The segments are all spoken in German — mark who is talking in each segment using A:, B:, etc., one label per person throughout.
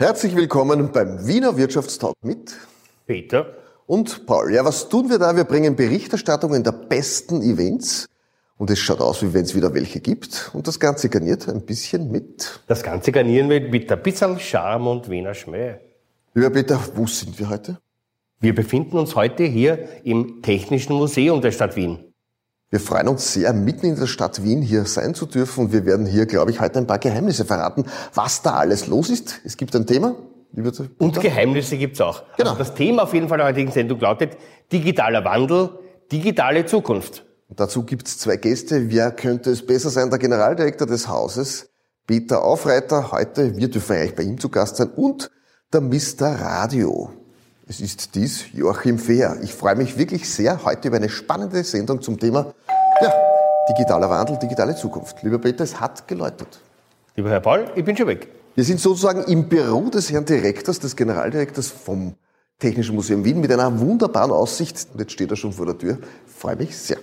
A: Herzlich willkommen beim Wiener Wirtschaftstalk mit
B: Peter
A: und Paul. Ja, was tun wir da? Wir bringen Berichterstattungen der besten Events und es schaut aus, wie wenn es wieder welche gibt. Und das Ganze garniert ein bisschen mit.
B: Das Ganze garnieren wir mit ein bisschen Charme und Wiener Schmäh.
A: Lieber Peter, wo sind wir heute?
B: Wir befinden uns heute hier im Technischen Museum der Stadt Wien.
A: Wir freuen uns sehr, mitten in der Stadt Wien hier sein zu dürfen und wir werden hier, glaube ich, heute ein paar Geheimnisse verraten, was da alles los ist. Es gibt ein Thema.
B: Und Geheimnisse gibt's auch.
A: Genau.
B: Also das Thema auf jeden Fall der heutigen Sendung lautet digitaler Wandel, digitale Zukunft.
A: Und dazu gibt's zwei Gäste. Wer könnte es besser sein? Der Generaldirektor des Hauses, Peter Aufreiter. Heute, wir dürfen eigentlich bei ihm zu Gast sein. Und der Mr. Radio. Es ist dies Joachim Fehr. Ich freue mich wirklich sehr heute über eine spannende Sendung zum Thema ja, digitaler Wandel, digitale Zukunft. Lieber Peter, es hat geläutet.
B: Lieber Herr Paul, ich bin schon weg.
A: Wir sind sozusagen im Büro des Herrn Direktors, des Generaldirektors vom Technischen Museum Wien mit einer wunderbaren Aussicht. Und jetzt steht er schon vor der Tür. Ich freue mich sehr.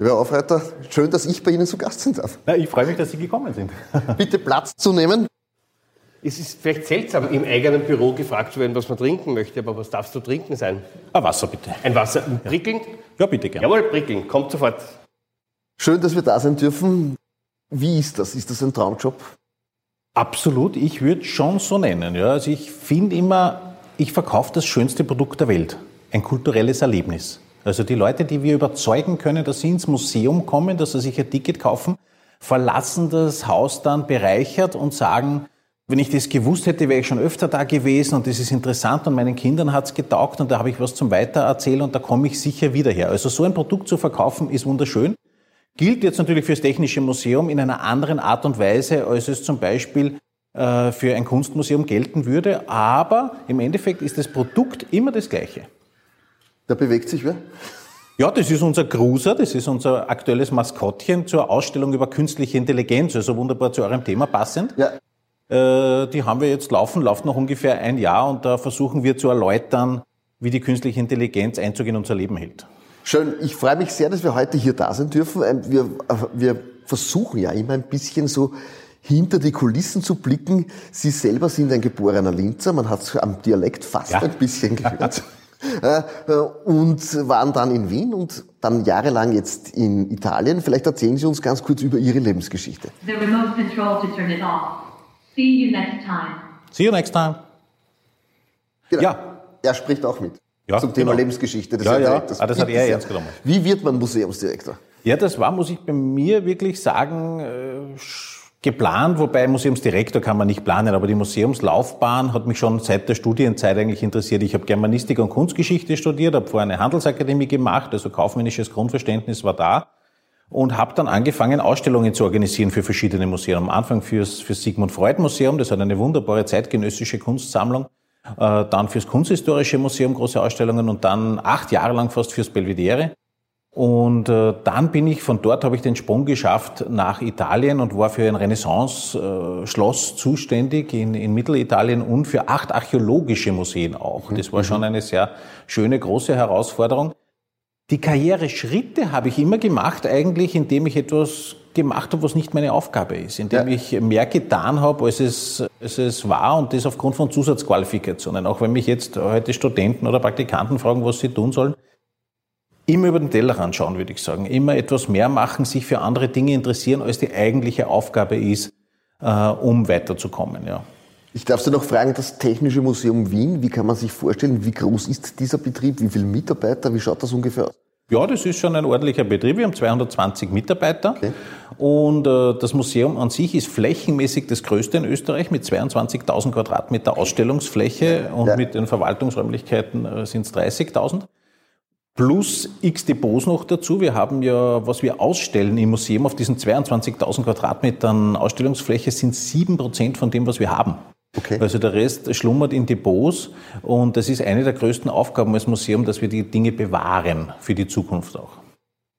A: Lieber Aufreiter, schön, dass ich bei Ihnen zu Gast sein darf.
C: Na, ich freue mich, dass Sie gekommen sind.
A: Bitte Platz zu nehmen.
B: Es ist vielleicht seltsam, im eigenen Büro gefragt zu werden, was man trinken möchte, aber was darfst du trinken sein?
C: Ein Wasser bitte.
B: Ein Wasser, prickelnd?
C: Ja, bitte gerne.
B: Jawohl, prickelnd, kommt sofort.
A: Schön, dass wir da sein dürfen. Wie ist das? Ist das ein Traumjob?
C: Absolut, ich würde schon so nennen. Ja. Also ich finde immer, ich verkaufe das schönste Produkt der Welt. Ein kulturelles Erlebnis. Also die Leute, die wir überzeugen können, dass sie ins Museum kommen, dass sie sich ein Ticket kaufen, verlassen das Haus dann bereichert und sagen, wenn ich das gewusst hätte, wäre ich schon öfter da gewesen und das ist interessant und meinen Kindern hat's getaugt und da habe ich was zum Weitererzählen und da komme ich sicher wieder her. Also so ein Produkt zu verkaufen ist wunderschön. Gilt jetzt natürlich fürs Technische Museum in einer anderen Art und Weise, als es zum Beispiel äh, für ein Kunstmuseum gelten würde, aber im Endeffekt ist das Produkt immer das gleiche.
A: Da bewegt sich wer?
C: Ja, das ist unser Cruiser, das ist unser aktuelles Maskottchen zur Ausstellung über künstliche Intelligenz, also wunderbar zu eurem Thema passend.
A: Ja.
C: Äh, die haben wir jetzt laufen, läuft noch ungefähr ein Jahr und da versuchen wir zu erläutern, wie die künstliche Intelligenz Einzug in unser Leben hält.
A: Schön. Ich freue mich sehr, dass wir heute hier da sein dürfen. Ähm, Wir, äh, wir versuchen ja immer ein bisschen so hinter die Kulissen zu blicken. Sie selber sind ein geborener Linzer. Man hat es am Dialekt fast
C: Ja.
A: ein bisschen gehört. Äh, Und waren dann in Wien und dann jahrelang jetzt in Italien. Vielleicht erzählen Sie uns ganz kurz über Ihre Lebensgeschichte.
D: the remote control to turn it off. See you next time.
C: See you next time.
A: Genau.
C: Ja.
A: Er spricht auch mit.
C: Ja,
A: zum Thema
C: genau.
A: Lebensgeschichte des
C: Ja, ja.
A: Direktors.
C: Ah, das hat er ernst genommen.
A: Wie wird man Museumsdirektor?
C: Ja, das war, muss ich bei mir wirklich sagen, äh, geplant, wobei Museumsdirektor kann man nicht planen, aber die Museumslaufbahn hat mich schon seit der Studienzeit eigentlich interessiert. Ich habe Germanistik und Kunstgeschichte studiert, habe vorher eine Handelsakademie gemacht, also kaufmännisches Grundverständnis war da und habe dann angefangen, Ausstellungen zu organisieren für verschiedene Museen. Am Anfang fürs, fürs Sigmund Freud Museum, das hat eine wunderbare zeitgenössische Kunstsammlung, äh, dann fürs Kunsthistorische Museum große Ausstellungen und dann acht Jahre lang fast fürs Belvedere. Und äh, dann bin ich, von dort habe ich den Sprung geschafft nach Italien und war für ein Renaissance-Schloss zuständig in, in Mittelitalien und für acht archäologische Museen auch. Das war schon eine sehr schöne, große Herausforderung. Die Karriereschritte habe ich immer gemacht, eigentlich, indem ich etwas gemacht habe, was nicht meine Aufgabe ist, indem
A: Ja.
C: ich mehr getan habe, als es, als es war und das aufgrund von Zusatzqualifikationen. Auch wenn mich jetzt heute Studenten oder Praktikanten fragen, was sie tun sollen, immer über den Tellerrand schauen, würde ich sagen. Immer etwas mehr machen, sich für andere Dinge interessieren, als die eigentliche Aufgabe ist, äh, um weiterzukommen. Ja.
A: Ich darf Sie noch fragen, das Technische Museum Wien, wie kann man sich vorstellen, wie groß ist dieser Betrieb, wie viele Mitarbeiter, wie schaut das ungefähr aus?
C: Ja, das ist schon ein ordentlicher Betrieb. Wir haben 220 Mitarbeiter. Und äh, das Museum an sich ist flächenmäßig das größte in Österreich mit 22.000 Quadratmeter Ausstellungsfläche und
A: Ja.
C: mit den Verwaltungsräumlichkeiten äh, sind es 30.000. Plus x Depots noch dazu. Wir haben ja, was wir ausstellen im Museum auf diesen 22.000 Quadratmetern Ausstellungsfläche sind 7% von dem, was wir haben.
A: Okay.
C: Also der Rest schlummert in Depots und das ist eine der größten Aufgaben als Museum, dass wir die Dinge bewahren für die Zukunft auch.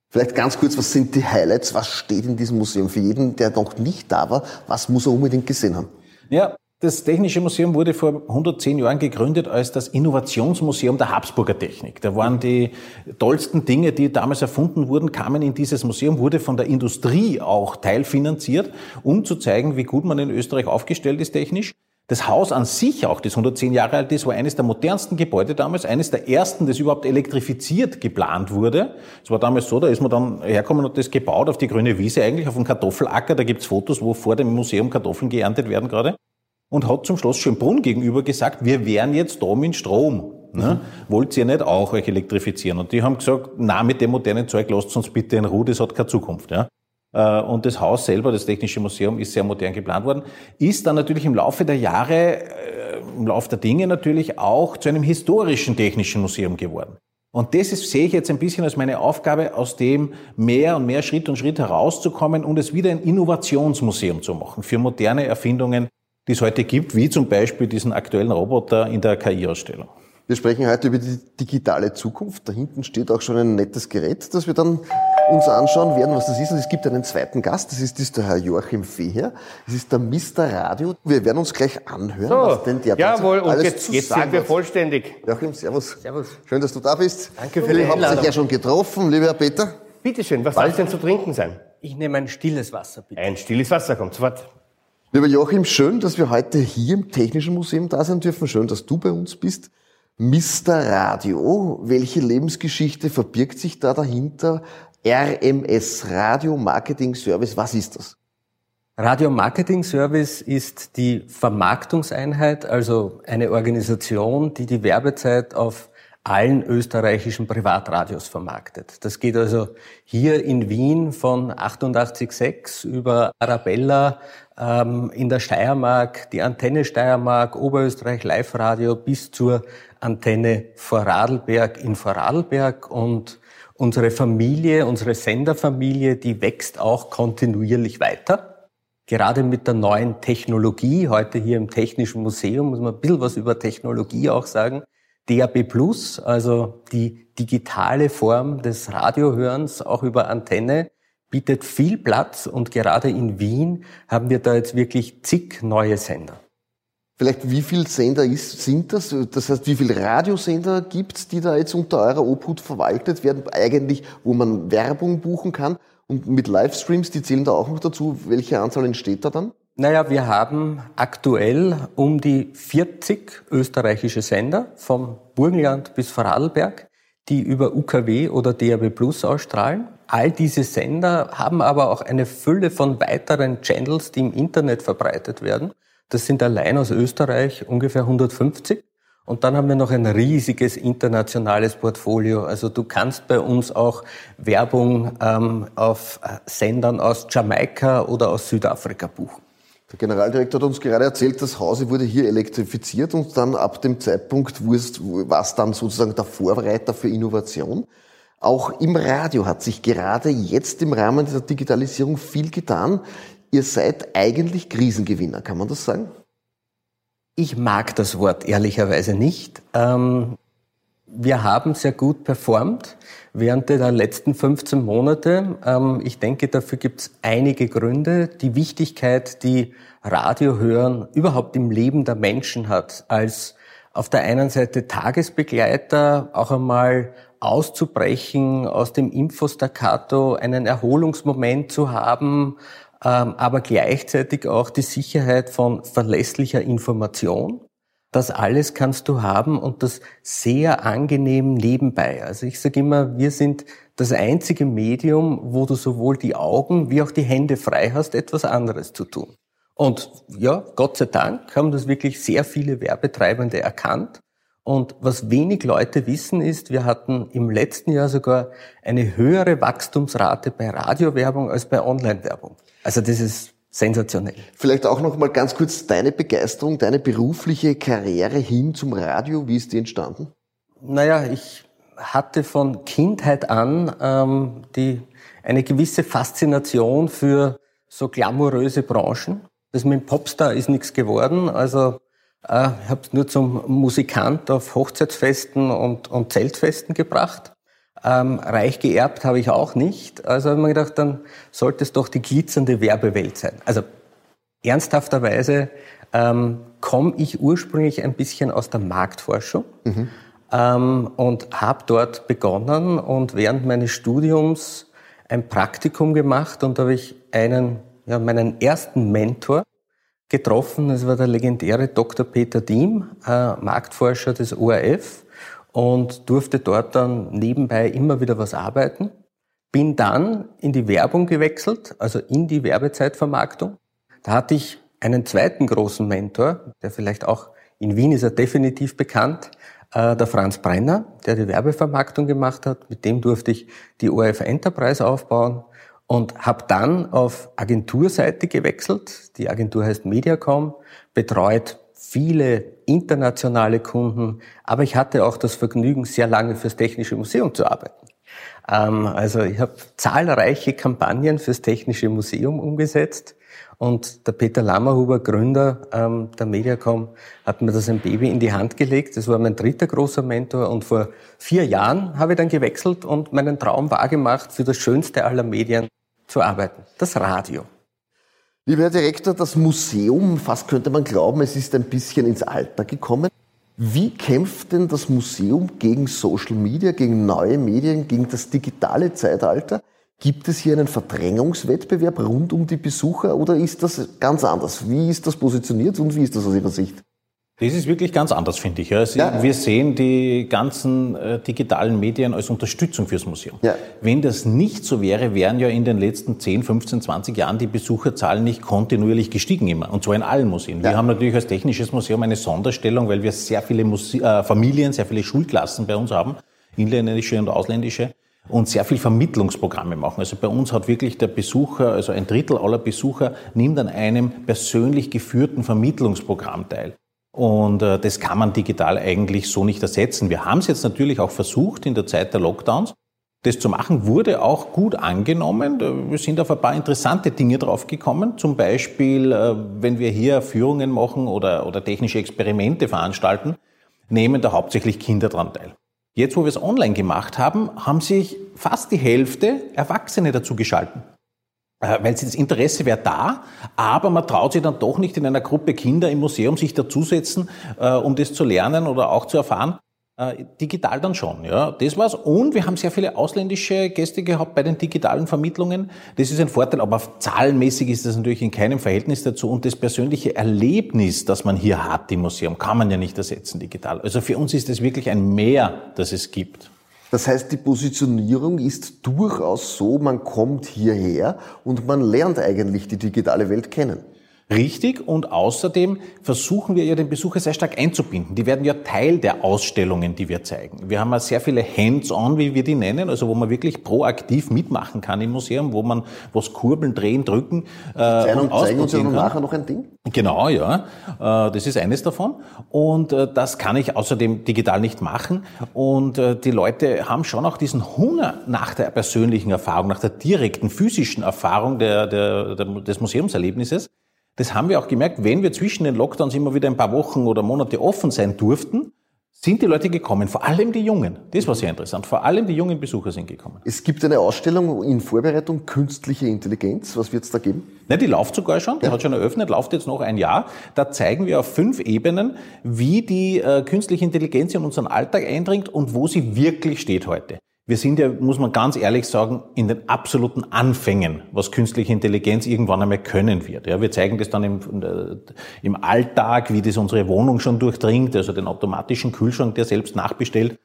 A: Vielleicht ganz kurz, was sind die Highlights, was steht in diesem Museum? Für jeden, der noch nicht da war, was muss er unbedingt gesehen haben?
C: Ja, das Technische Museum wurde vor 110 Jahren gegründet als das Innovationsmuseum der Habsburger Technik. Da waren die tollsten Dinge, die damals erfunden wurden, kamen in dieses Museum, wurde von der Industrie auch teilfinanziert, um zu zeigen, wie gut man in Österreich aufgestellt ist technisch. Das Haus an sich auch, das 110 Jahre alt ist, war eines der modernsten Gebäude damals, eines der ersten, das überhaupt elektrifiziert geplant wurde. Es war damals so, da ist man dann hergekommen und das gebaut auf die grüne Wiese, eigentlich auf dem Kartoffelacker. Da gibt's Fotos, wo vor dem Museum Kartoffeln geerntet werden gerade. Und hat zum Schloss Schönbrunn gegenüber gesagt, wir wären jetzt da mit Strom. Ne? Mhm. Wollt ihr nicht auch euch elektrifizieren? Und die haben gesagt, na, mit dem modernen Zeug lasst uns bitte in Ruhe, das hat keine Zukunft. Ja? Äh, und das Haus selber, das Technische Museum, ist sehr modern geplant worden, ist dann natürlich im Laufe der Jahre, äh, im Laufe der Dinge natürlich auch zu einem historischen Technischen Museum geworden. Und das ist, sehe ich jetzt ein bisschen als meine Aufgabe, aus dem mehr und mehr Schritt und Schritt herauszukommen und es wieder ein Innovationsmuseum zu machen für moderne Erfindungen, die es heute gibt, wie zum Beispiel diesen aktuellen Roboter in der KI-Ausstellung.
A: Wir sprechen heute über die digitale Zukunft. Da hinten steht auch schon ein nettes Gerät, das wir dann uns anschauen werden, was das ist. Und es gibt einen zweiten Gast, das ist, das ist der Herr Joachim Feher. Das ist der Mr. Radio. Wir werden uns gleich anhören,
B: so, was denn der Jawohl, und alles jetzt, jetzt sind wir vollständig.
A: Joachim, servus. Servus. Schön, dass du da bist.
B: Danke für die
A: Einladung. Ihr habt sich ja schon getroffen, lieber Herr Peter.
B: Bitte schön, was soll es denn zu trinken sein?
E: Ich nehme ein stilles Wasser, bitte.
B: Ein stilles Wasser, kommt sofort.
A: Lieber Joachim, schön, dass wir heute hier im Technischen Museum da sein dürfen. Schön, dass du bei uns bist. Mr. Radio, welche Lebensgeschichte verbirgt sich da dahinter? RMS, Radio Marketing Service, was ist das?
E: Radio Marketing Service ist die Vermarktungseinheit, also eine Organisation, die die Werbezeit auf allen österreichischen Privatradios vermarktet. Das geht also hier in Wien von 88.6 über Arabella ähm, in der Steiermark, die Antenne Steiermark, Oberösterreich Live Radio bis zur Antenne Vorarlberg in Vorarlberg und unsere Familie, unsere Senderfamilie, die wächst auch kontinuierlich weiter. Gerade mit der neuen Technologie, heute hier im Technischen Museum, muss man ein bisschen was über Technologie auch sagen. DAB Plus, also die digitale Form des Radiohörens, auch über Antenne, bietet viel Platz und gerade in Wien haben wir da jetzt wirklich zig neue Sender.
A: Vielleicht wie viele Sender ist, sind das? Das heißt, wie viele Radiosender gibt es, die da jetzt unter eurer Obhut verwaltet werden, eigentlich, wo man Werbung buchen kann? Und mit Livestreams, die zählen da auch noch dazu. Welche Anzahl entsteht da dann?
E: Naja, wir haben aktuell um die 40 österreichische Sender vom Burgenland bis Vorarlberg, die über UKW oder DAB Plus ausstrahlen. All diese Sender haben aber auch eine Fülle von weiteren Channels, die im Internet verbreitet werden. Das sind allein aus Österreich ungefähr 150. Und dann haben wir noch ein riesiges internationales Portfolio. Also du kannst bei uns auch Werbung ähm, auf äh, Sendern aus Jamaika oder aus Südafrika buchen.
A: Der Generaldirektor hat uns gerade erzählt, das Haus wurde hier elektrifiziert und dann ab dem Zeitpunkt war es dann sozusagen der Vorreiter für Innovation. Auch im Radio hat sich gerade jetzt im Rahmen der Digitalisierung viel getan ihr seid eigentlich Krisengewinner, kann man das sagen?
E: Ich mag das Wort ehrlicherweise nicht. Ähm, wir haben sehr gut performt während der letzten 15 Monate. Ähm, ich denke, dafür gibt es einige Gründe. Die Wichtigkeit, die Radiohören überhaupt im Leben der Menschen hat, als auf der einen Seite Tagesbegleiter, auch einmal auszubrechen aus dem Infostaccato, einen Erholungsmoment zu haben, aber gleichzeitig auch die Sicherheit von verlässlicher Information. Das alles kannst du haben und das sehr angenehm nebenbei. Also ich sage immer, wir sind das einzige Medium, wo du sowohl die Augen wie auch die Hände frei hast, etwas anderes zu tun. Und ja, Gott sei Dank haben das wirklich sehr viele Werbetreibende erkannt und was wenig Leute wissen ist, wir hatten im letzten Jahr sogar eine höhere Wachstumsrate bei Radiowerbung als bei Online-Werbung. Also das ist sensationell.
A: Vielleicht auch noch mal ganz kurz deine Begeisterung, deine berufliche Karriere hin zum Radio. Wie ist die entstanden?
E: Naja, ich hatte von Kindheit an ähm, die, eine gewisse Faszination für so glamouröse Branchen. Das mit dem Popstar ist nichts geworden. Also ich habe es nur zum Musikant auf Hochzeitsfesten und, und Zeltfesten gebracht. Ähm, reich geerbt habe ich auch nicht. Also habe ich mir gedacht, dann sollte es doch die glitzernde Werbewelt sein. Also ernsthafterweise ähm, komme ich ursprünglich ein bisschen aus der Marktforschung mhm. ähm, und habe dort begonnen und während meines Studiums ein Praktikum gemacht und da habe ich einen, ja, meinen ersten Mentor getroffen. Das war der legendäre Dr. Peter Diem, äh, Marktforscher des ORF und durfte dort dann nebenbei immer wieder was arbeiten. Bin dann in die Werbung gewechselt, also in die Werbezeitvermarktung. Da hatte ich einen zweiten großen Mentor, der vielleicht auch in Wien ist er definitiv bekannt, äh, der Franz Brenner, der die Werbevermarktung gemacht hat. Mit dem durfte ich die ORF Enterprise aufbauen und habe dann auf Agenturseite gewechselt. Die Agentur heißt Mediacom, betreut viele internationale Kunden, aber ich hatte auch das Vergnügen, sehr lange fürs Technische Museum zu arbeiten. Ähm, also ich habe zahlreiche Kampagnen fürs Technische Museum umgesetzt und der Peter Lammerhuber, Gründer ähm, der Mediacom, hat mir das ein Baby in die Hand gelegt. Das war mein dritter großer Mentor. Und vor vier Jahren habe ich dann gewechselt und meinen Traum wahrgemacht, für das schönste aller Medien zu arbeiten, das Radio.
A: Lieber Herr Direktor, das Museum, fast könnte man glauben, es ist ein bisschen ins Alter gekommen. Wie kämpft denn das Museum gegen Social Media, gegen neue Medien, gegen das digitale Zeitalter? Gibt es hier einen Verdrängungswettbewerb rund um die Besucher oder ist das ganz anders? Wie ist das positioniert und wie ist das aus Ihrer Sicht?
C: Das ist wirklich ganz anders, finde ich. Also ja. Wir sehen die ganzen äh, digitalen Medien als Unterstützung fürs Museum. Ja. Wenn das nicht so wäre, wären ja in den letzten 10, 15, 20 Jahren die Besucherzahlen nicht kontinuierlich gestiegen immer. Und zwar in allen Museen. Wir haben natürlich als Technisches Museum eine Sonderstellung, weil wir sehr viele Muse äh, Familien, sehr viele Schulklassen bei uns haben, inländische und ausländische und sehr viel Vermittlungsprogramme machen. Also bei uns hat wirklich der Besucher, also ein Drittel aller Besucher nimmt an einem persönlich geführten Vermittlungsprogramm teil. Und äh, das kann man digital eigentlich so nicht ersetzen. Wir haben es jetzt natürlich auch versucht in der Zeit der Lockdowns. Das zu machen wurde auch gut angenommen. Wir sind auf ein paar interessante Dinge draufgekommen. Zum Beispiel, äh, wenn wir hier Führungen machen oder, oder technische Experimente veranstalten, nehmen da hauptsächlich Kinder dran teil. Jetzt, wo wir es online gemacht haben, haben sich fast die Hälfte Erwachsene dazu geschalten. Äh, weil das Interesse wäre da, aber man traut sich dann doch nicht in einer Gruppe Kinder im Museum sich dazusetzen, äh, um das zu lernen oder auch zu erfahren. Äh, digital dann schon, ja. Das war's. Und wir haben sehr viele ausländische Gäste gehabt bei den digitalen Vermittlungen. Das ist ein Vorteil, aber zahlenmäßig ist das natürlich in keinem Verhältnis dazu. Und das persönliche Erlebnis, das man hier hat im Museum, kann man ja nicht ersetzen digital. Also für uns ist es wirklich ein Mehr, das es gibt.
A: Das heißt, die Positionierung ist durchaus so, man kommt hierher und man lernt eigentlich die digitale Welt kennen.
C: Richtig und außerdem versuchen wir ja den Besucher sehr stark einzubinden. Die werden ja Teil der Ausstellungen, die wir zeigen. Wir haben ja sehr viele Hands-on, wie wir die nennen, also wo man wirklich proaktiv mitmachen kann im Museum, wo man was kurbeln, drehen, drücken.
A: Äh, zeigen, zeigen uns ja nachher noch ein Ding?
C: Genau, ja. Äh, das ist eines davon. Und äh, das kann ich außerdem digital nicht machen. Und äh, die Leute haben schon auch diesen Hunger nach der persönlichen Erfahrung, nach der direkten physischen Erfahrung der, der, der des Museumserlebnisses. Das haben wir auch gemerkt, wenn wir zwischen den Lockdowns immer wieder ein paar Wochen oder Monate offen sein durften, sind die Leute gekommen, vor allem die Jungen. Das war sehr interessant. Vor allem die jungen Besucher sind gekommen.
A: Es gibt eine Ausstellung in Vorbereitung, künstliche Intelligenz. Was wird es da geben?
C: Ne, die läuft sogar schon, die ja. hat schon eröffnet, läuft jetzt noch ein Jahr. Da zeigen wir auf fünf Ebenen, wie die äh, künstliche Intelligenz in unseren Alltag eindringt und wo sie wirklich steht heute. Wir sind ja, muss man ganz ehrlich sagen, in den absoluten Anfängen, was künstliche Intelligenz irgendwann einmal können wird. Ja, wir zeigen das dann im, äh, im Alltag, wie das unsere Wohnung schon durchdringt, also den automatischen Kühlschrank, der selbst nachbestellt,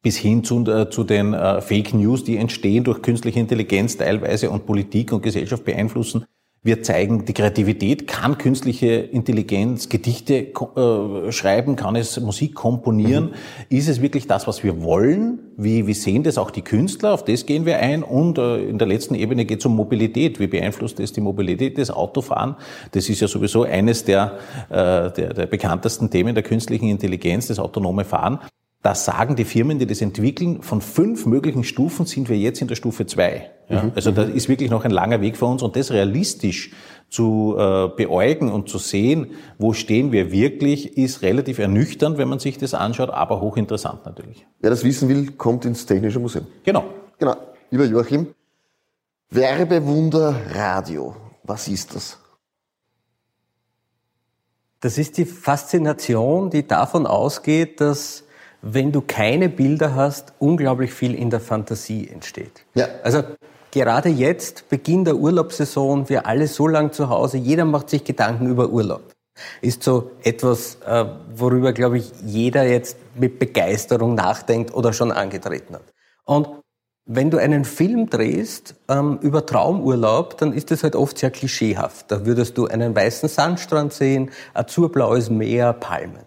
C: bis hin zu, äh, zu den äh, Fake News, die entstehen durch künstliche Intelligenz teilweise und Politik und Gesellschaft beeinflussen. Wir zeigen die Kreativität, kann künstliche Intelligenz Gedichte äh, schreiben, kann es Musik komponieren. Mhm. Ist es wirklich das, was wir wollen? Wie, wie sehen das auch die Künstler? Auf das gehen wir ein. Und äh, in der letzten Ebene geht es um Mobilität. Wie beeinflusst das die Mobilität des Autofahren? Das ist ja sowieso eines der, äh, der, der bekanntesten Themen der künstlichen Intelligenz, das autonome Fahren. Das sagen die Firmen, die das entwickeln. Von fünf möglichen Stufen sind wir jetzt in der Stufe zwei. Ja? Mhm. Also da ist wirklich noch ein langer Weg vor uns und das realistisch zu äh, beäugen und zu sehen, wo stehen wir wirklich, ist relativ ernüchternd, wenn man sich das anschaut, aber hochinteressant natürlich.
A: Wer das wissen will, kommt ins Technische Museum.
C: Genau.
A: Genau. Lieber Joachim, Werbewunder Radio, was ist das?
E: Das ist die Faszination, die davon ausgeht, dass wenn du keine Bilder hast, unglaublich viel in der Fantasie entsteht. Ja. Also gerade jetzt, Beginn der Urlaubssaison, wir alle so lang zu Hause, jeder macht sich Gedanken über Urlaub. Ist so etwas, äh, worüber, glaube ich, jeder jetzt mit Begeisterung nachdenkt oder schon angetreten hat. Und wenn du einen Film drehst ähm, über Traumurlaub, dann ist das halt oft sehr klischeehaft. Da würdest du einen weißen Sandstrand sehen, azurblaues Meer, Palmen.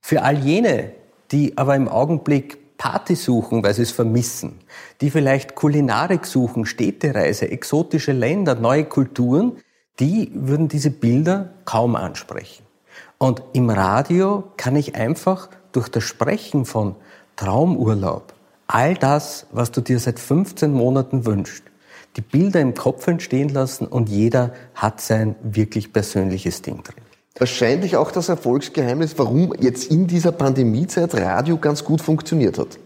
E: Für all jene, die aber im Augenblick Party suchen, weil sie es vermissen, die vielleicht Kulinarik suchen, Städtereise, exotische Länder, neue Kulturen, die würden diese Bilder kaum ansprechen. Und im Radio kann ich einfach durch das Sprechen von Traumurlaub, all das, was du dir seit 15 Monaten wünschst, die Bilder im Kopf entstehen lassen und jeder hat sein wirklich persönliches Ding drin.
A: Wahrscheinlich auch das Erfolgsgeheimnis, warum jetzt in dieser Pandemiezeit Radio ganz gut funktioniert hat.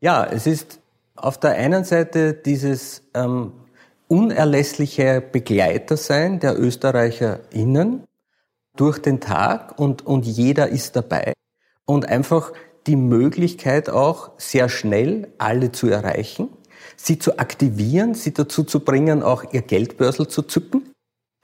E: Ja, es ist auf der einen Seite dieses ähm, unerlässliche Begleiter sein der ÖsterreicherInnen durch den Tag und, und jeder ist dabei und einfach die Möglichkeit auch sehr schnell alle zu erreichen, sie zu aktivieren, sie dazu zu bringen, auch ihr Geldbörsel zu zücken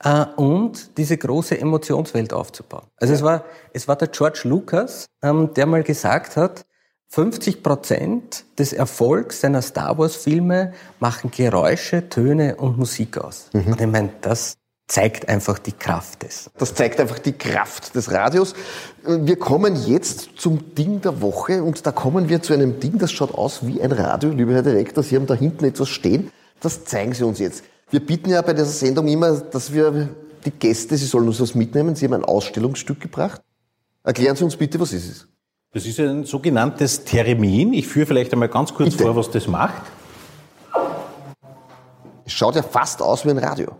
E: äh, und diese große Emotionswelt aufzubauen. Also ja. es war, es war der George Lucas, ähm, der mal gesagt hat, 50 Prozent des Erfolgs seiner Star Wars Filme machen Geräusche, Töne und Musik aus. Mhm. Und ich meine, das zeigt einfach die Kraft des.
A: Das zeigt einfach die Kraft des Radios. Wir kommen jetzt zum Ding der Woche und da kommen wir zu einem Ding, das schaut aus wie ein Radio. Lieber Herr Direktor, Sie haben da hinten etwas stehen. Das zeigen Sie uns jetzt. Wir bieten ja bei dieser Sendung immer, dass wir die Gäste, Sie sollen uns was mitnehmen. Sie haben ein Ausstellungsstück gebracht. Erklären Sie uns bitte, was ist es?
C: Das ist ein sogenanntes Termin. Ich führe vielleicht einmal ganz kurz Bitte. vor, was das macht.
A: Es schaut ja fast aus wie ein Radio.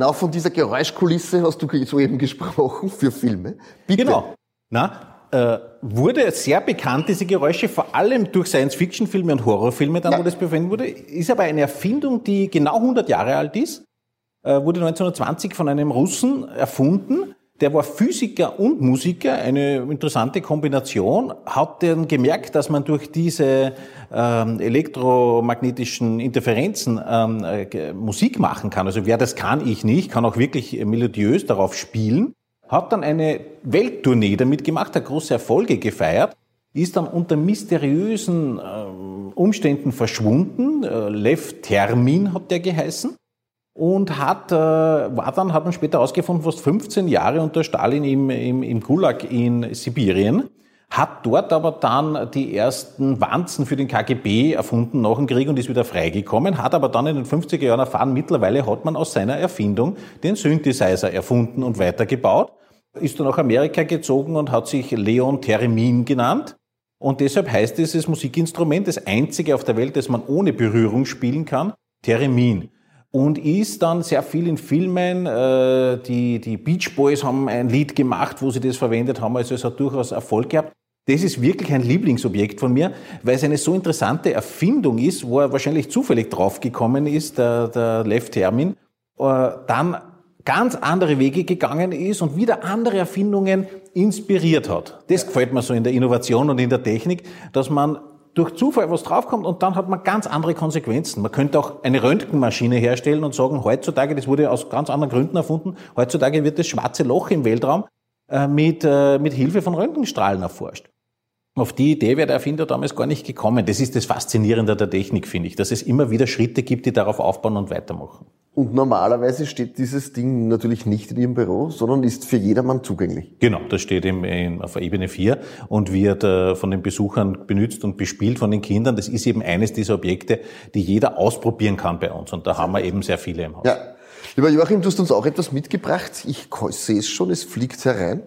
A: Genau von dieser Geräuschkulisse hast du soeben gesprochen für Filme.
C: Bitte. Genau. Na, äh, wurde sehr bekannt, diese Geräusche, vor allem durch Science-Fiction-Filme und Horrorfilme, dann, ja. wo das verwendet wurde. Ist aber eine Erfindung, die genau 100 Jahre alt ist. Äh, wurde 1920 von einem Russen erfunden der war Physiker und Musiker, eine interessante Kombination, hat dann gemerkt, dass man durch diese ähm, elektromagnetischen Interferenzen ähm, äh, Musik machen kann. Also wer das kann, ich nicht, kann auch wirklich melodiös darauf spielen, hat dann eine Welttournee damit gemacht, hat große Erfolge gefeiert, ist dann unter mysteriösen äh, Umständen verschwunden. Äh, Lev Termin hat der geheißen und hat, äh, war dann, hat man später herausgefunden, fast 15 Jahre unter Stalin im, im, im Gulag in Sibirien, hat dort aber dann die ersten Wanzen für den KGB erfunden nach dem Krieg und ist wieder freigekommen, hat aber dann in den 50er Jahren erfahren, mittlerweile hat man aus seiner Erfindung den Synthesizer erfunden und weitergebaut, ist dann nach Amerika gezogen und hat sich Leon Theremin genannt. Und deshalb heißt dieses Musikinstrument, das einzige auf der Welt, das man ohne Berührung spielen kann, Theremin und ist dann sehr viel in Filmen. Äh, die, die Beach Boys haben ein Lied gemacht, wo sie das verwendet haben, also es hat durchaus Erfolg gehabt. Das ist wirklich ein Lieblingsobjekt von mir, weil es eine so interessante Erfindung ist, wo er wahrscheinlich zufällig draufgekommen ist, der, der Lev Termin, äh, dann ganz andere Wege gegangen ist und wieder andere Erfindungen inspiriert hat. Das gefällt mir so in der Innovation und in der Technik, dass man durch Zufall was draufkommt und dann hat man ganz andere Konsequenzen. Man könnte auch eine Röntgenmaschine herstellen und sagen, heutzutage, das wurde aus ganz anderen Gründen erfunden, heutzutage wird das schwarze Loch im Weltraum äh, mit, äh, mit Hilfe von Röntgenstrahlen erforscht. Auf die Idee wäre der Erfinder damals gar nicht gekommen. Das ist das Faszinierende der Technik, finde ich, dass es immer wieder Schritte gibt, die darauf aufbauen und weitermachen.
A: Und normalerweise steht dieses Ding natürlich nicht in Ihrem Büro, sondern ist für jedermann zugänglich.
C: Genau, das steht im, in, auf Ebene 4 und wird äh, von den Besuchern benutzt und bespielt von den Kindern. Das ist eben eines dieser Objekte, die jeder ausprobieren kann bei uns. Und da haben wir eben sehr viele im Haus.
A: Ja. Lieber Joachim, du hast uns auch etwas mitgebracht. Ich sehe es schon, es fliegt herein.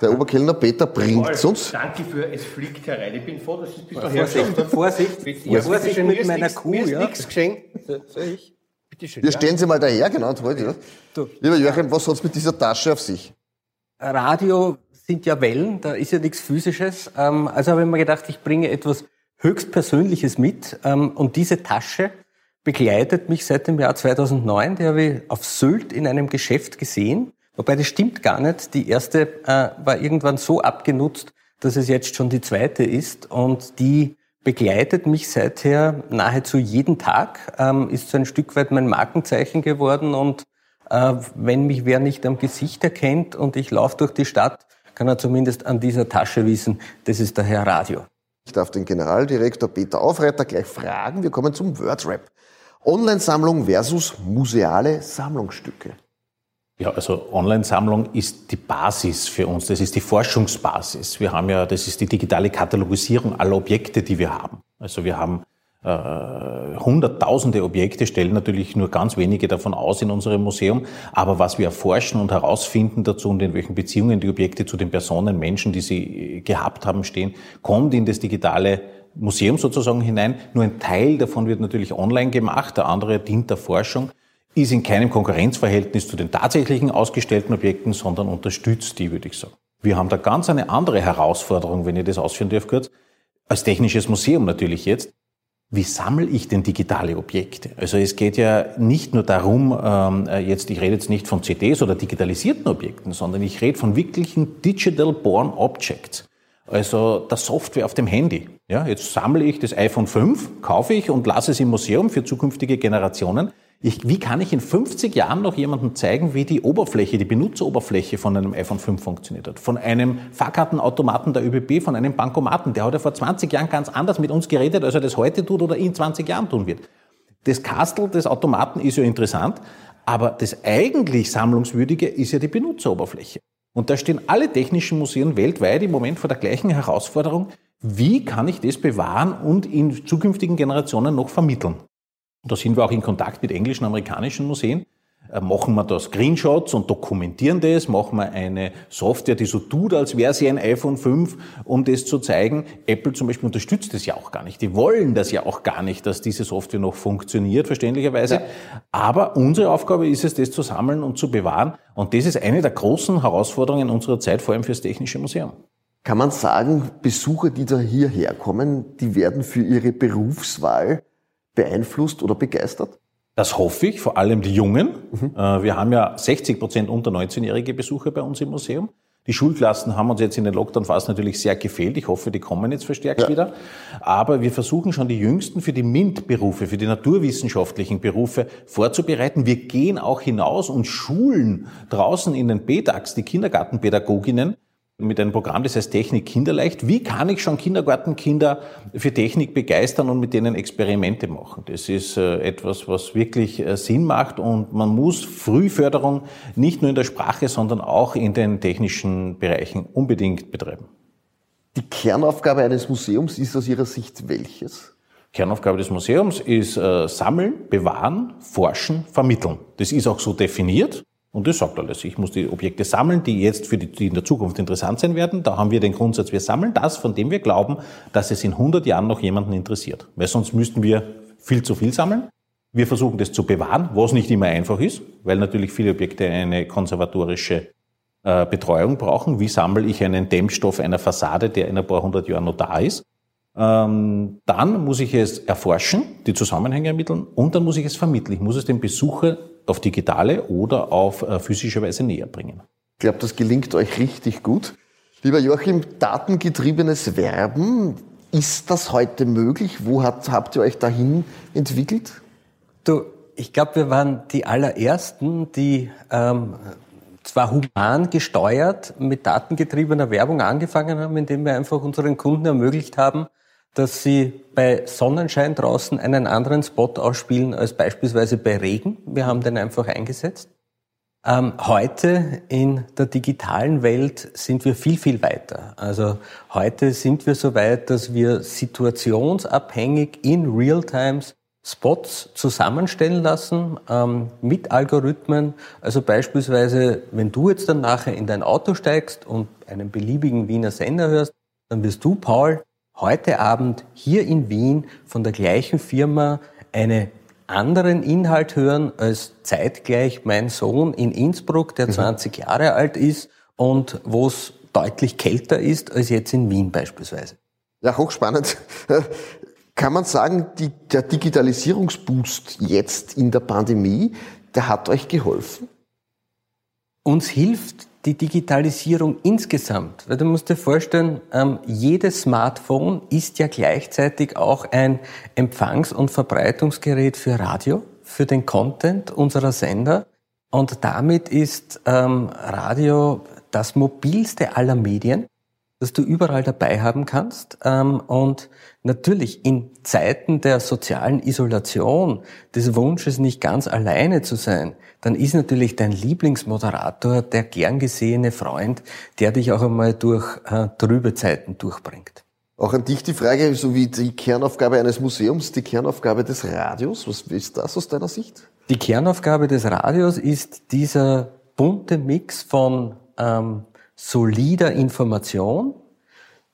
A: Der Oberkellner Peter bringt es uns.
B: Danke für es fliegt herein. Ich bin froh, dass es bis
E: dahin Vorsicht, Vorsicht,
B: ja. Vorsicht mit meiner Kuh. Mir ist ja. nichts geschenkt.
A: Soll ich? Bitte schön. Ja, stellen Sie mal daher, genau, heute. Ja. Du. Lieber Joachim, was hat es mit dieser Tasche auf sich?
E: Radio sind ja Wellen, da ist ja nichts Physisches. Ähm, also habe ich mir gedacht, ich bringe etwas höchstpersönliches mit. Ähm, und diese Tasche begleitet mich seit dem Jahr 2009. Die habe ich auf Sylt in einem Geschäft gesehen. Wobei das stimmt gar nicht. Die erste äh, war irgendwann so abgenutzt, dass es jetzt schon die zweite ist. Und die begleitet mich seither nahezu jeden Tag, ähm, ist so ein Stück weit mein Markenzeichen geworden. Und äh, wenn mich wer nicht am Gesicht erkennt und ich laufe durch die Stadt, kann er zumindest an dieser Tasche wissen, das ist der Herr Radio.
A: Ich darf den Generaldirektor Peter Aufreiter gleich fragen. Wir kommen zum Wordrap. Online-Sammlung versus museale Sammlungsstücke.
C: Ja, also Online-Sammlung ist die Basis für uns. Das ist die Forschungsbasis. Wir haben ja, das ist die digitale Katalogisierung aller Objekte, die wir haben. Also wir haben äh, hunderttausende Objekte, stellen natürlich nur ganz wenige davon aus in unserem Museum. Aber was wir erforschen und herausfinden dazu und in welchen Beziehungen die Objekte zu den Personen, Menschen, die sie gehabt haben, stehen, kommt in das digitale Museum sozusagen hinein. Nur ein Teil davon wird natürlich online gemacht, der andere dient der Forschung ist in keinem Konkurrenzverhältnis zu den tatsächlichen ausgestellten Objekten, sondern unterstützt die, würde ich sagen. Wir haben da ganz eine andere Herausforderung, wenn ich das ausführen darf kurz, als technisches Museum natürlich jetzt. Wie sammle ich denn digitale Objekte? Also es geht ja nicht nur darum, ähm, äh, jetzt, ich rede jetzt nicht von CDs oder digitalisierten Objekten, sondern ich rede von wirklichen Digital Born Objects. Also der Software auf dem Handy. Ja, jetzt sammle ich das iPhone 5, kaufe ich und lasse es im Museum für zukünftige Generationen. Ich, wie kann ich in 50 Jahren noch jemandem zeigen, wie die Oberfläche, die Benutzeroberfläche von einem iPhone 5 funktioniert hat? Von einem Fahrkartenautomaten der ÖBB, von einem Bankomaten. Der hat ja vor 20 Jahren ganz anders mit uns geredet, als er das heute tut oder in 20 Jahren tun wird. Das Kastel des Automaten ist ja interessant, aber das eigentlich Sammlungswürdige ist ja die Benutzeroberfläche. Und da stehen alle technischen Museen weltweit im Moment vor der gleichen Herausforderung. Wie kann ich das bewahren und in zukünftigen Generationen noch vermitteln? Da sind wir auch in Kontakt mit englischen, amerikanischen Museen. Äh, machen wir da Screenshots und dokumentieren das, machen wir eine Software, die so tut, als wäre sie ein iPhone 5, um das zu zeigen. Apple zum Beispiel unterstützt das ja auch gar nicht. Die wollen das ja auch gar nicht, dass diese Software noch funktioniert, verständlicherweise. Ja. Aber unsere Aufgabe ist es, das zu sammeln und zu bewahren. Und das ist eine der großen Herausforderungen unserer Zeit, vor allem fürs Technische Museum.
A: Kann man sagen, Besucher, die da hierher kommen, die werden für ihre Berufswahl beeinflusst oder begeistert?
C: Das hoffe ich, vor allem die Jungen. Mhm. Äh, wir haben ja 60 Prozent unter 19-jährige Besucher bei uns im Museum. Die Schulklassen haben uns jetzt in den Lockdown-Phasen natürlich sehr gefehlt. Ich hoffe, die kommen jetzt verstärkt ja. wieder. Aber wir versuchen schon die Jüngsten für die MINT-Berufe, für die naturwissenschaftlichen Berufe vorzubereiten. Wir gehen auch hinaus und schulen draußen in den BEDAX, die Kindergartenpädagoginnen, mit einem Programm, das heißt Technik Kinderleicht. Wie kann ich schon Kindergartenkinder für Technik begeistern und mit denen Experimente machen? Das ist äh, etwas, was wirklich äh, Sinn macht und man muss Frühförderung nicht nur in der Sprache, sondern auch in den technischen Bereichen unbedingt betreiben.
A: Die Kernaufgabe eines Museums ist aus Ihrer Sicht welches?
C: Kernaufgabe des Museums ist äh, sammeln, bewahren, forschen, vermitteln. Das ist auch so definiert. Und das sagt alles. Ich muss die Objekte sammeln, die jetzt für die, die in der Zukunft interessant sein werden. Da haben wir den Grundsatz, wir sammeln das, von dem wir glauben, dass es in 100 Jahren noch jemanden interessiert. Weil sonst müssten wir viel zu viel sammeln. Wir versuchen das zu bewahren, was nicht immer einfach ist, weil natürlich viele Objekte eine konservatorische äh, Betreuung brauchen. Wie sammle ich einen Dämmstoff einer Fassade, der in ein paar hundert Jahren noch da ist? Ähm, dann muss ich es erforschen, die Zusammenhänge ermitteln und dann muss ich es vermitteln. Ich muss es dem Besucher auf digitale oder auf äh, physische Weise näher bringen.
A: Ich glaube, das gelingt euch richtig gut. Lieber Joachim, datengetriebenes Werben, ist das heute möglich? Wo habt, habt ihr euch dahin entwickelt?
E: Du, ich glaube, wir waren die allerersten, die ähm, zwar human gesteuert mit datengetriebener Werbung angefangen haben, indem wir einfach unseren Kunden ermöglicht haben, dass sie bei Sonnenschein draußen einen anderen Spot ausspielen als beispielsweise bei Regen. Wir haben den einfach eingesetzt. Ähm, heute in der digitalen Welt sind wir viel, viel weiter. Also heute sind wir so weit, dass wir situationsabhängig in Realtimes Spots zusammenstellen lassen ähm, mit Algorithmen. Also beispielsweise, wenn du jetzt dann nachher in dein Auto steigst und einen beliebigen Wiener Sender hörst, dann wirst du, Paul, heute Abend hier in Wien von der gleichen Firma einen anderen Inhalt hören als zeitgleich mein Sohn in Innsbruck, der 20 mhm. Jahre alt ist und wo es deutlich kälter ist als jetzt in Wien beispielsweise.
A: Ja, hochspannend. Kann man sagen, die, der Digitalisierungsboost jetzt in der Pandemie, der hat euch geholfen?
E: Uns hilft die Digitalisierung insgesamt. Weil du musst dir vorstellen, ähm, jedes Smartphone ist ja gleichzeitig auch ein Empfangs- und Verbreitungsgerät für Radio, für den Content unserer Sender. Und damit ist ähm, Radio das mobilste aller Medien, das du überall dabei haben kannst. Ähm, und natürlich in Zeiten der sozialen Isolation, des Wunsches, nicht ganz alleine zu sein, dann ist natürlich dein Lieblingsmoderator der gern gesehene Freund, der dich auch einmal durch äh, trübe Zeiten durchbringt.
A: Auch an dich die Frage, so wie die Kernaufgabe eines Museums, die Kernaufgabe des Radios. Was ist das aus deiner Sicht?
E: Die Kernaufgabe des Radios ist dieser bunte Mix von ähm, solider Information,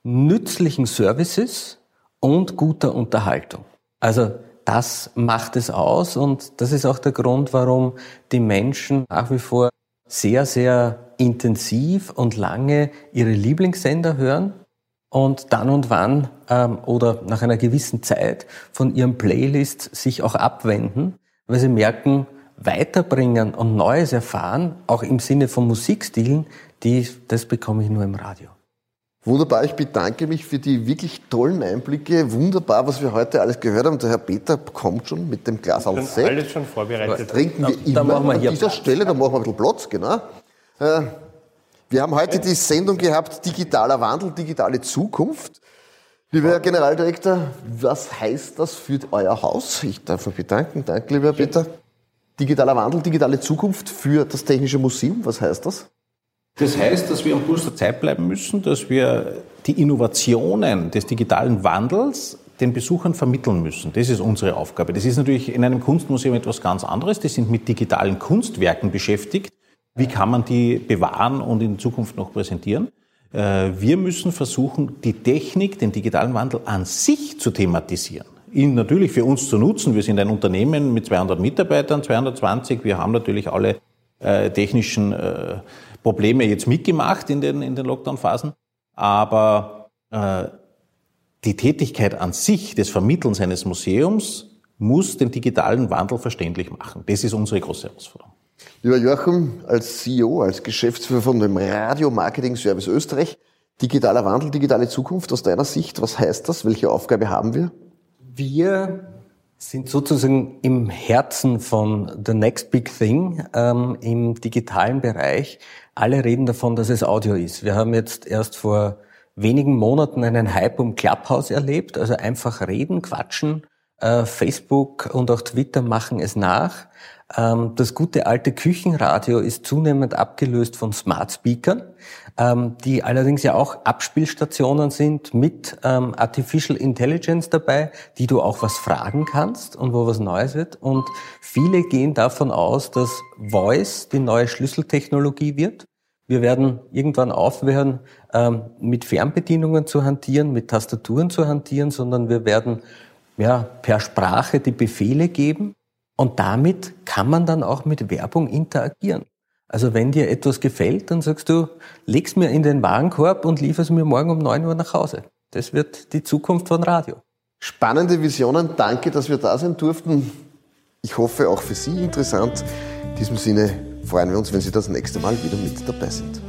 E: nützlichen Services und guter Unterhaltung. Also das macht es aus und das ist auch der Grund, warum die Menschen nach wie vor sehr, sehr intensiv und lange ihre Lieblingssender hören und dann und wann ähm, oder nach einer gewissen Zeit von ihrem Playlist sich auch abwenden, weil sie merken, weiterbringen und Neues erfahren, auch im Sinne von Musikstilen, die, das bekomme ich nur im Radio.
A: Wunderbar, ich bedanke mich für die wirklich tollen Einblicke. Wunderbar, was wir heute alles gehört haben. Der Herr Peter kommt schon mit dem Glas auf
B: Sekt. Alles schon vorbereitet.
A: Trinken wir
E: da,
A: immer
E: wir
A: an dieser
E: Platz.
A: Stelle, da machen wir ein bisschen Platz, genau. Äh, Wir haben heute die Sendung gehabt, digitaler Wandel, digitale Zukunft. Lieber Herr Generaldirektor, was heißt das für euer Haus? Ich darf mich bedanken. Danke, lieber Herr Peter. Digitaler Wandel, digitale Zukunft für das Technische Museum, was heißt das?
C: Das heißt, dass wir am Puls der Zeit bleiben müssen, dass wir die Innovationen des digitalen Wandels den Besuchern vermitteln müssen. Das ist unsere Aufgabe. Das ist natürlich in einem Kunstmuseum etwas ganz anderes. Die sind mit digitalen Kunstwerken beschäftigt. Wie kann man die bewahren und in Zukunft noch präsentieren? Äh, Wir müssen versuchen, die Technik, den digitalen Wandel an sich zu thematisieren. Ihn natürlich für uns zu nutzen. Wir sind ein Unternehmen mit 200 Mitarbeitern, 220. Wir haben natürlich alle äh, technischen äh, Probleme jetzt mitgemacht in den, in den Lockdown-Phasen. Aber äh, die Tätigkeit an sich des Vermittelns eines Museums muss den digitalen Wandel verständlich machen. Das ist unsere große Herausforderung.
A: Lieber Joachim, als CEO, als Geschäftsführer von dem Radio Marketing Service Österreich, digitaler Wandel, digitale Zukunft aus deiner Sicht, was heißt das? Welche Aufgabe haben wir?
E: Wir sind sozusagen im Herzen von The Next Big Thing ähm, im digitalen Bereich. Alle reden davon, dass es Audio ist. Wir haben jetzt erst vor wenigen Monaten einen Hype um Clubhouse erlebt, also einfach reden, quatschen. Äh, Facebook und auch Twitter machen es nach. Ähm, das gute alte Küchenradio ist zunehmend abgelöst von Smart Speakern, ähm, die allerdings ja auch Abspielstationen sind mit ähm, Artificial Intelligence dabei, die du auch was fragen kannst und wo was Neues wird. Und viele gehen davon aus, dass Voice die neue Schlüsseltechnologie wird. Wir werden irgendwann aufhören, mit Fernbedienungen zu hantieren, mit Tastaturen zu hantieren, sondern wir werden ja, per Sprache die Befehle geben und damit kann man dann auch mit Werbung interagieren. Also wenn dir etwas gefällt, dann sagst du, leg's mir in den Warenkorb und liefer's mir morgen um 9 Uhr nach Hause. Das wird die Zukunft von Radio.
A: Spannende Visionen. Danke, dass wir da sein durften. Ich hoffe auch für Sie interessant. In diesem Sinne freuen wir uns, wenn Sie das nächste Mal wieder mit dabei sind.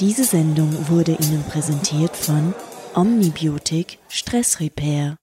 F: Diese Sendung wurde Ihnen präsentiert von Omnibiotik Stress Repair.